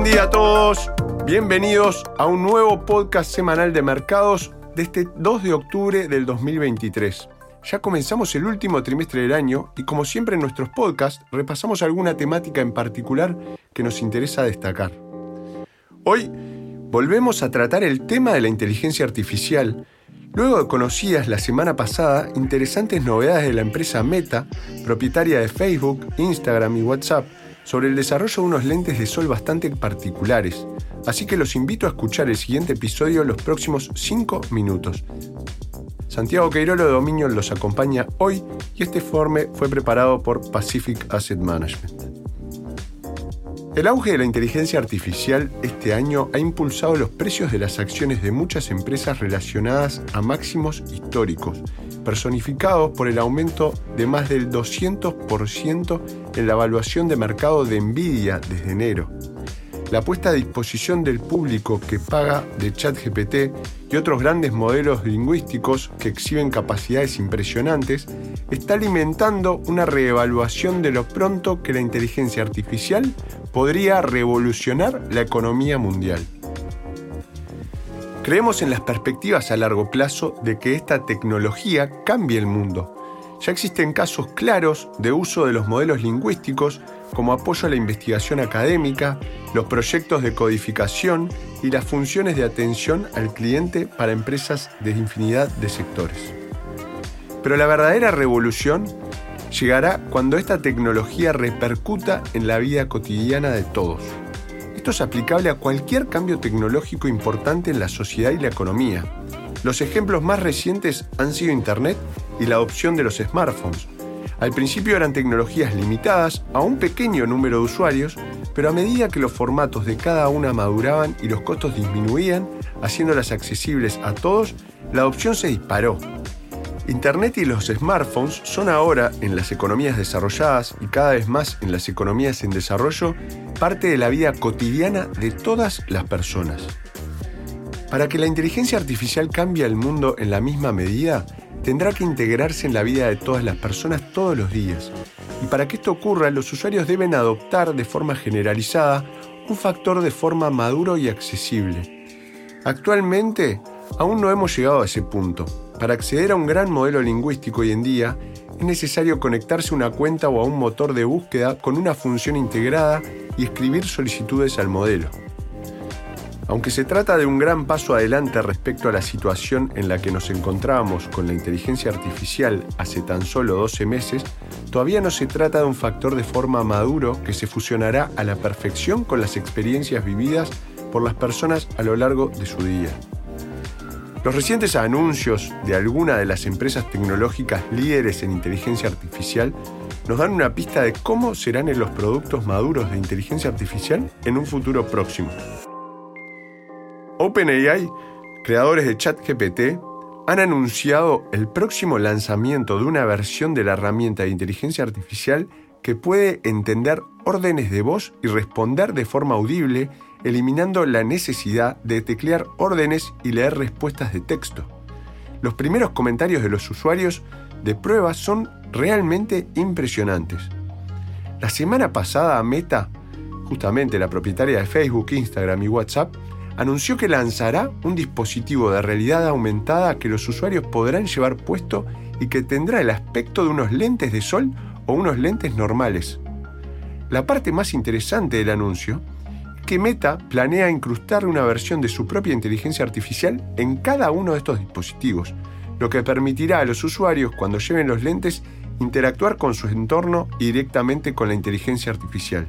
Buen día a todos. Bienvenidos a un nuevo podcast semanal de mercados de este 2 de octubre del 2023. Ya comenzamos el último trimestre del año y como siempre en nuestros podcasts repasamos alguna temática en particular que nos interesa destacar. Hoy volvemos a tratar el tema de la inteligencia artificial, luego de conocidas la semana pasada interesantes novedades de la empresa Meta, propietaria de Facebook, Instagram y WhatsApp, sobre el desarrollo de unos lentes de sol bastante particulares, así que los invito a escuchar el siguiente episodio los próximos 5 minutos. Santiago Queirolo de Dominion los acompaña hoy y este informe fue preparado por Pacific Asset Management. El auge de la inteligencia artificial este año ha impulsado los precios de las acciones de muchas empresas relacionadas a máximos históricos, personificados por el aumento de más del 200% en la evaluación de mercado de Nvidia desde enero. La puesta a disposición del público que paga de ChatGPT y otros grandes modelos lingüísticos que exhiben capacidades impresionantes está alimentando una reevaluación de lo pronto que la inteligencia artificial podría revolucionar la economía mundial. Creemos en las perspectivas a largo plazo de que esta tecnología cambie el mundo. Ya existen casos claros de uso de los modelos lingüísticos como apoyo a la investigación académica, los proyectos de codificación y las funciones de atención al cliente para empresas de infinidad de sectores. Pero la verdadera revolución llegará cuando esta tecnología repercuta en la vida cotidiana de todos. Esto es aplicable a cualquier cambio tecnológico importante en la sociedad y la economía. Los ejemplos más recientes han sido Internet y la adopción de los smartphones. Al principio eran tecnologías limitadas a un pequeño número de usuarios, pero a medida que los formatos de cada una maduraban y los costos disminuían, haciéndolas accesibles a todos, la adopción se disparó Internet y los smartphones son ahora, en las economías desarrolladas y cada vez más en las economías en desarrollo, parte de la vida cotidiana de todas las personas. Para que la inteligencia artificial cambie el mundo en la misma medida, tendrá que integrarse en la vida de todas las personas todos los días. Y para que esto ocurra, los usuarios deben adoptar de forma generalizada un factor de forma maduro y accesible. Actualmente, aún no hemos llegado a ese punto, para acceder a un gran modelo lingüístico hoy en día, es necesario conectarse a una cuenta o a un motor de búsqueda con una función integrada y escribir solicitudes al modelo. Aunque se trata de un gran paso adelante respecto a la situación en la que nos encontrábamos con la inteligencia artificial hace tan solo 12 meses, todavía no se trata de un factor de forma maduro que se fusionará a la perfección con las experiencias vividas por las personas a lo largo de su día. Los recientes anuncios de alguna de las empresas tecnológicas líderes en inteligencia artificial nos dan una pista de cómo serán los productos maduros de inteligencia artificial en un futuro próximo. OpenAI, creadores de ChatGPT, han anunciado el próximo lanzamiento de una versión de la herramienta de inteligencia artificial que puede entender órdenes de voz y responder de forma audible eliminando la necesidad de teclear órdenes y leer respuestas de texto. Los primeros comentarios de los usuarios de prueba son realmente impresionantes. La semana pasada Meta, justamente la propietaria de Facebook, Instagram y WhatsApp, anunció que lanzará un dispositivo de realidad aumentada que los usuarios podrán llevar puesto y que tendrá el aspecto de unos lentes de sol o unos lentes normales. La parte más interesante del anuncio Meta planea incrustar una versión de su propia inteligencia artificial en cada uno de estos dispositivos, lo que permitirá a los usuarios cuando lleven los lentes interactuar con su entorno y directamente con la inteligencia artificial.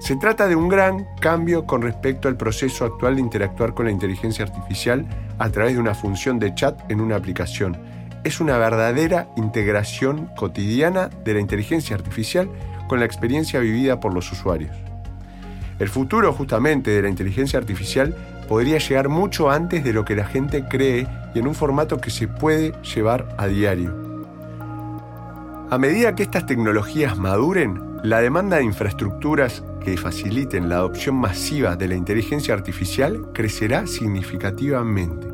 Se trata de un gran cambio con respecto al proceso actual de interactuar con la inteligencia artificial a través de una función de chat en una aplicación. Es una verdadera integración cotidiana de la inteligencia artificial con la experiencia vivida por los usuarios. El futuro justamente de la inteligencia artificial podría llegar mucho antes de lo que la gente cree y en un formato que se puede llevar a diario. A medida que estas tecnologías maduren, la demanda de infraestructuras que faciliten la adopción masiva de la inteligencia artificial crecerá significativamente.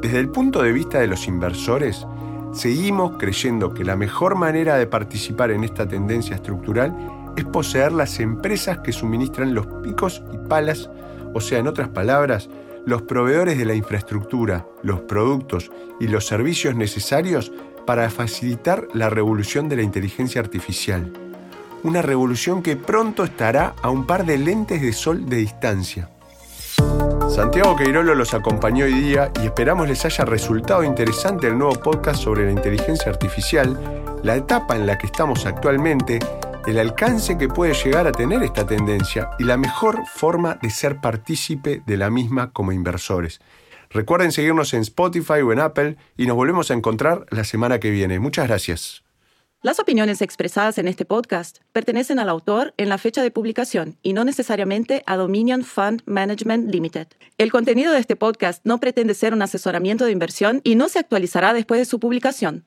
Desde el punto de vista de los inversores, seguimos creyendo que la mejor manera de participar en esta tendencia estructural es poseer las empresas que suministran los picos y palas, o sea, en otras palabras, los proveedores de la infraestructura, los productos y los servicios necesarios para facilitar la revolución de la inteligencia artificial. Una revolución que pronto estará a un par de lentes de sol de distancia. Santiago Queirolo los acompañó hoy día y esperamos les haya resultado interesante el nuevo podcast sobre la inteligencia artificial, la etapa en la que estamos actualmente, el alcance que puede llegar a tener esta tendencia y la mejor forma de ser partícipe de la misma como inversores. Recuerden seguirnos en Spotify o en Apple y nos volvemos a encontrar la semana que viene. Muchas gracias. Las opiniones expresadas en este podcast pertenecen al autor en la fecha de publicación y no necesariamente a Dominion Fund Management Limited. El contenido de este podcast no pretende ser un asesoramiento de inversión y no se actualizará después de su publicación.